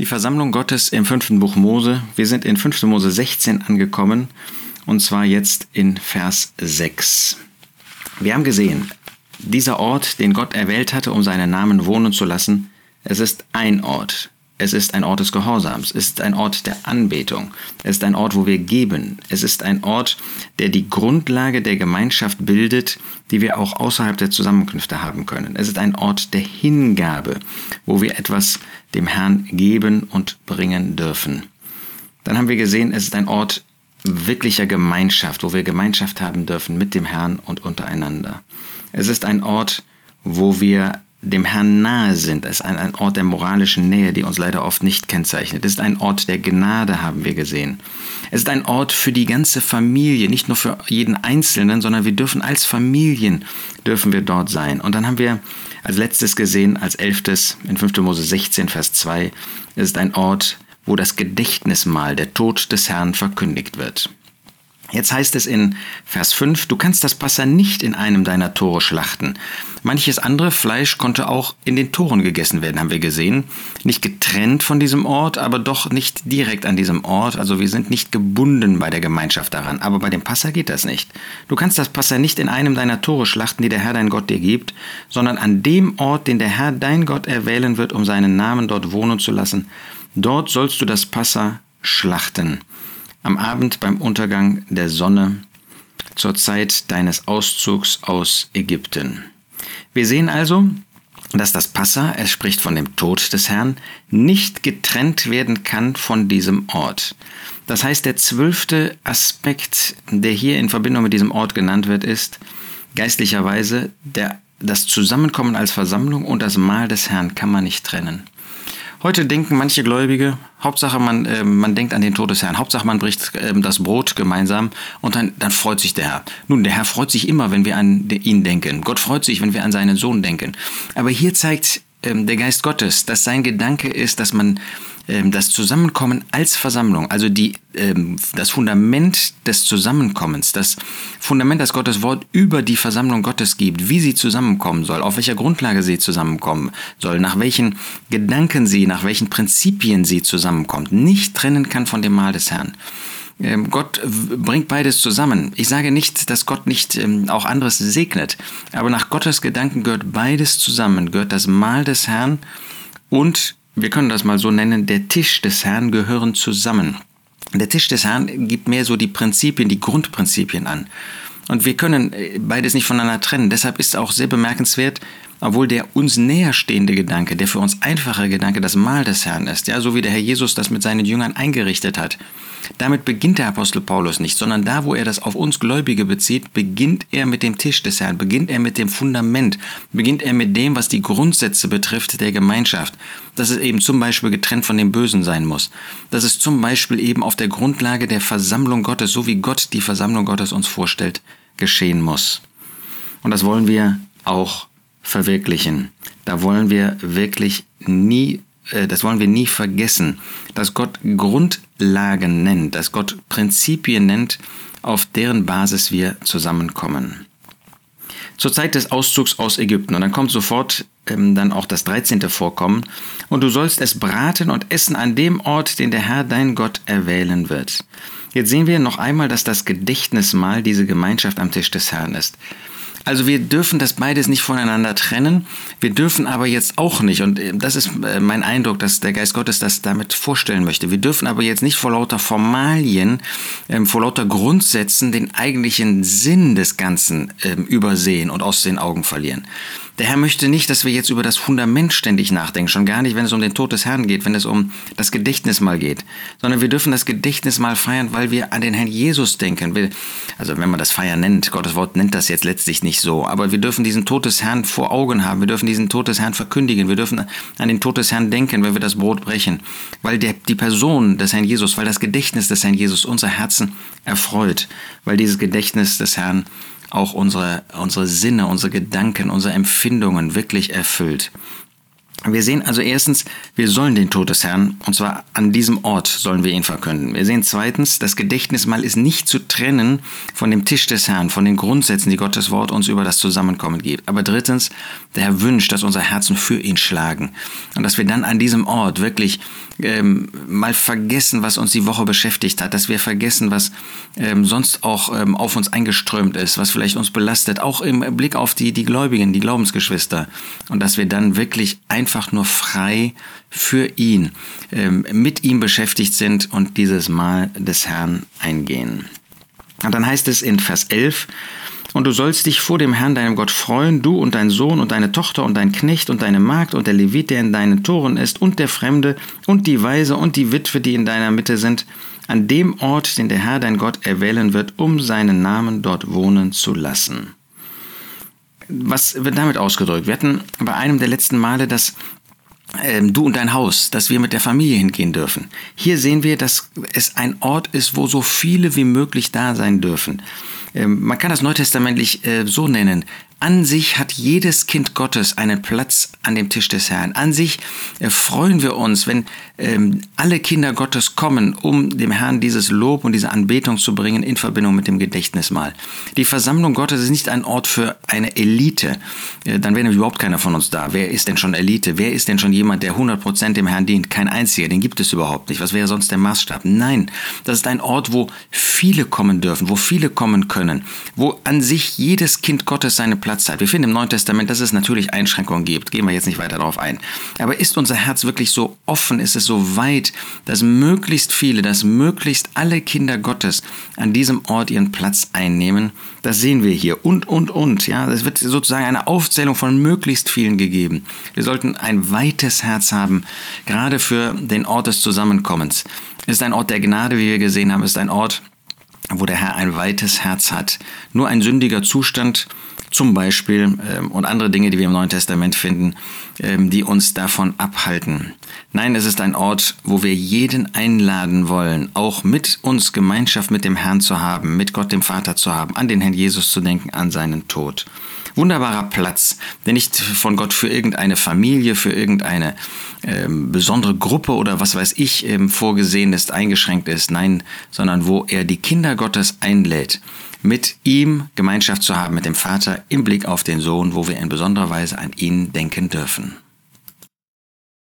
Die Versammlung Gottes im fünften Buch Mose. Wir sind in 5. Mose 16 angekommen und zwar jetzt in Vers 6. Wir haben gesehen, dieser Ort, den Gott erwählt hatte, um seinen Namen wohnen zu lassen, es ist ein Ort. Es ist ein Ort des Gehorsams, es ist ein Ort der Anbetung, es ist ein Ort, wo wir geben, es ist ein Ort, der die Grundlage der Gemeinschaft bildet, die wir auch außerhalb der Zusammenkünfte haben können. Es ist ein Ort der Hingabe, wo wir etwas dem Herrn geben und bringen dürfen. Dann haben wir gesehen, es ist ein Ort wirklicher Gemeinschaft, wo wir Gemeinschaft haben dürfen mit dem Herrn und untereinander. Es ist ein Ort, wo wir dem Herrn nahe sind. Ist ein, ein, Ort der moralischen Nähe, die uns leider oft nicht kennzeichnet. Es ist ein Ort der Gnade, haben wir gesehen. Es ist ein Ort für die ganze Familie, nicht nur für jeden Einzelnen, sondern wir dürfen als Familien, dürfen wir dort sein. Und dann haben wir als letztes gesehen, als elftes in 5. Mose 16, Vers 2, es ist ein Ort, wo das Gedächtnismahl, der Tod des Herrn verkündigt wird. Jetzt heißt es in Vers 5, du kannst das Passa nicht in einem deiner Tore schlachten. Manches andere Fleisch konnte auch in den Toren gegessen werden, haben wir gesehen. Nicht getrennt von diesem Ort, aber doch nicht direkt an diesem Ort. Also wir sind nicht gebunden bei der Gemeinschaft daran. Aber bei dem Passa geht das nicht. Du kannst das Passa nicht in einem deiner Tore schlachten, die der Herr dein Gott dir gibt, sondern an dem Ort, den der Herr dein Gott erwählen wird, um seinen Namen dort wohnen zu lassen. Dort sollst du das Passa schlachten am Abend beim Untergang der Sonne zur Zeit deines Auszugs aus Ägypten. Wir sehen also, dass das Passa, es spricht von dem Tod des Herrn, nicht getrennt werden kann von diesem Ort. Das heißt, der zwölfte Aspekt, der hier in Verbindung mit diesem Ort genannt wird, ist geistlicherweise der, das Zusammenkommen als Versammlung und das Mahl des Herrn kann man nicht trennen. Heute denken manche Gläubige, Hauptsache man, äh, man denkt an den Tod des Herrn, Hauptsache man bricht äh, das Brot gemeinsam und dann, dann freut sich der Herr. Nun, der Herr freut sich immer, wenn wir an ihn denken. Gott freut sich, wenn wir an seinen Sohn denken. Aber hier zeigt ähm, der Geist Gottes, dass sein Gedanke ist, dass man das Zusammenkommen als Versammlung, also die, ähm, das Fundament des Zusammenkommens, das Fundament, das Gottes Wort über die Versammlung Gottes gibt, wie sie zusammenkommen soll, auf welcher Grundlage sie zusammenkommen soll, nach welchen Gedanken sie, nach welchen Prinzipien sie zusammenkommt, nicht trennen kann von dem Mahl des Herrn. Ähm, Gott bringt beides zusammen. Ich sage nicht, dass Gott nicht auch anderes segnet, aber nach Gottes Gedanken gehört beides zusammen, gehört das Mahl des Herrn und wir können das mal so nennen, der Tisch des Herrn gehören zusammen. Der Tisch des Herrn gibt mehr so die Prinzipien, die Grundprinzipien an. Und wir können äh, beides nicht voneinander trennen. Deshalb ist auch sehr bemerkenswert, obwohl der uns näherstehende Gedanke, der für uns einfache Gedanke das Mahl des Herrn ist, ja, so wie der Herr Jesus das mit seinen Jüngern eingerichtet hat. Damit beginnt der Apostel Paulus nicht, sondern da, wo er das auf uns Gläubige bezieht, beginnt er mit dem Tisch des Herrn, beginnt er mit dem Fundament, beginnt er mit dem, was die Grundsätze betrifft der Gemeinschaft, dass es eben zum Beispiel getrennt von dem Bösen sein muss, dass es zum Beispiel eben auf der Grundlage der Versammlung Gottes, so wie Gott die Versammlung Gottes uns vorstellt, geschehen muss. Und das wollen wir auch verwirklichen. Da wollen wir wirklich nie, äh, das wollen wir nie vergessen, dass Gott Grundlagen nennt, dass Gott Prinzipien nennt, auf deren Basis wir zusammenkommen. Zur Zeit des Auszugs aus Ägypten, und dann kommt sofort ähm, dann auch das 13. Vorkommen, und du sollst es braten und essen an dem Ort, den der Herr dein Gott erwählen wird. Jetzt sehen wir noch einmal, dass das Gedächtnismahl diese Gemeinschaft am Tisch des Herrn ist. Also wir dürfen das beides nicht voneinander trennen. Wir dürfen aber jetzt auch nicht, und äh, das ist äh, mein Eindruck, dass der Geist Gottes das damit vorstellen möchte. Wir dürfen aber jetzt nicht vor lauter Formalien, ähm, vor lauter Grundsätzen den eigentlichen Sinn des Ganzen ähm, übersehen und aus den Augen verlieren. Der Herr möchte nicht, dass wir jetzt über das Fundament ständig nachdenken, schon gar nicht, wenn es um den Tod des Herrn geht, wenn es um das Gedächtnismal geht, sondern wir dürfen das Gedächtnismal feiern, weil wir an den Herrn Jesus denken. Also wenn man das Feiern nennt, Gottes Wort nennt das jetzt letztlich nicht so, aber wir dürfen diesen Tod des Herrn vor Augen haben, wir dürfen diesen Tod des Herrn verkündigen, wir dürfen an den Tod des Herrn denken, wenn wir das Brot brechen, weil der, die Person des Herrn Jesus, weil das Gedächtnis des Herrn Jesus unser Herzen erfreut, weil dieses Gedächtnis des Herrn auch unsere, unsere Sinne, unsere Gedanken, unsere Empfindungen wirklich erfüllt. Wir sehen also erstens, wir sollen den Tod des Herrn, und zwar an diesem Ort sollen wir ihn verkünden. Wir sehen zweitens, das Gedächtnismal ist nicht zu trennen von dem Tisch des Herrn, von den Grundsätzen, die Gottes Wort uns über das Zusammenkommen gibt. Aber drittens, der Herr wünscht, dass unsere Herzen für ihn schlagen und dass wir dann an diesem Ort wirklich ähm, mal vergessen, was uns die Woche beschäftigt hat, dass wir vergessen, was ähm, sonst auch ähm, auf uns eingeströmt ist, was vielleicht uns belastet, auch im Blick auf die, die Gläubigen, die Glaubensgeschwister. Und dass wir dann wirklich einfach nur frei für ihn, ähm, mit ihm beschäftigt sind und dieses Mal des Herrn eingehen. Und dann heißt es in Vers 11, und du sollst dich vor dem Herrn, deinem Gott, freuen, du und dein Sohn und deine Tochter und dein Knecht und deine Magd und der Levit, der in deinen Toren ist, und der Fremde und die Weise und die Witwe, die in deiner Mitte sind, an dem Ort, den der Herr, dein Gott, erwählen wird, um seinen Namen dort wohnen zu lassen. Was wird damit ausgedrückt? Wir hatten bei einem der letzten Male das ähm, du und dein Haus, dass wir mit der Familie hingehen dürfen. Hier sehen wir, dass es ein Ort ist, wo so viele wie möglich da sein dürfen. Ähm, man kann das neutestamentlich äh, so nennen. An sich hat jedes Kind Gottes einen Platz an dem Tisch des Herrn. An sich äh, freuen wir uns, wenn ähm, alle Kinder Gottes kommen, um dem Herrn dieses Lob und diese Anbetung zu bringen in Verbindung mit dem Gedächtnismahl. Die Versammlung Gottes ist nicht ein Ort für eine Elite. Äh, dann wäre nämlich überhaupt keiner von uns da. Wer ist denn schon Elite? Wer ist denn schon jemand, der 100% dem Herrn dient? Kein einziger, den gibt es überhaupt nicht. Was wäre sonst der Maßstab? Nein, das ist ein Ort, wo viele kommen dürfen, wo viele kommen können, wo an sich jedes Kind Gottes seine Platz Platz hat. Wir finden im Neuen Testament, dass es natürlich Einschränkungen gibt. Gehen wir jetzt nicht weiter darauf ein. Aber ist unser Herz wirklich so offen? Ist es so weit, dass möglichst viele, dass möglichst alle Kinder Gottes an diesem Ort ihren Platz einnehmen? Das sehen wir hier. Und, und, und. Ja, es wird sozusagen eine Aufzählung von möglichst vielen gegeben. Wir sollten ein weites Herz haben, gerade für den Ort des Zusammenkommens. Es ist ein Ort der Gnade, wie wir gesehen haben. Es ist ein Ort, wo der Herr ein weites Herz hat. Nur ein sündiger Zustand zum Beispiel ähm, und andere Dinge, die wir im Neuen Testament finden, ähm, die uns davon abhalten. Nein, es ist ein Ort, wo wir jeden einladen wollen, auch mit uns Gemeinschaft mit dem Herrn zu haben, mit Gott dem Vater zu haben, an den Herrn Jesus zu denken, an seinen Tod. Wunderbarer Platz, der nicht von Gott für irgendeine Familie, für irgendeine ähm, besondere Gruppe oder was weiß ich ähm, vorgesehen ist, eingeschränkt ist, nein, sondern wo er die Kinder Gottes einlädt mit ihm Gemeinschaft zu haben, mit dem Vater im Blick auf den Sohn, wo wir in besonderer Weise an ihn denken dürfen.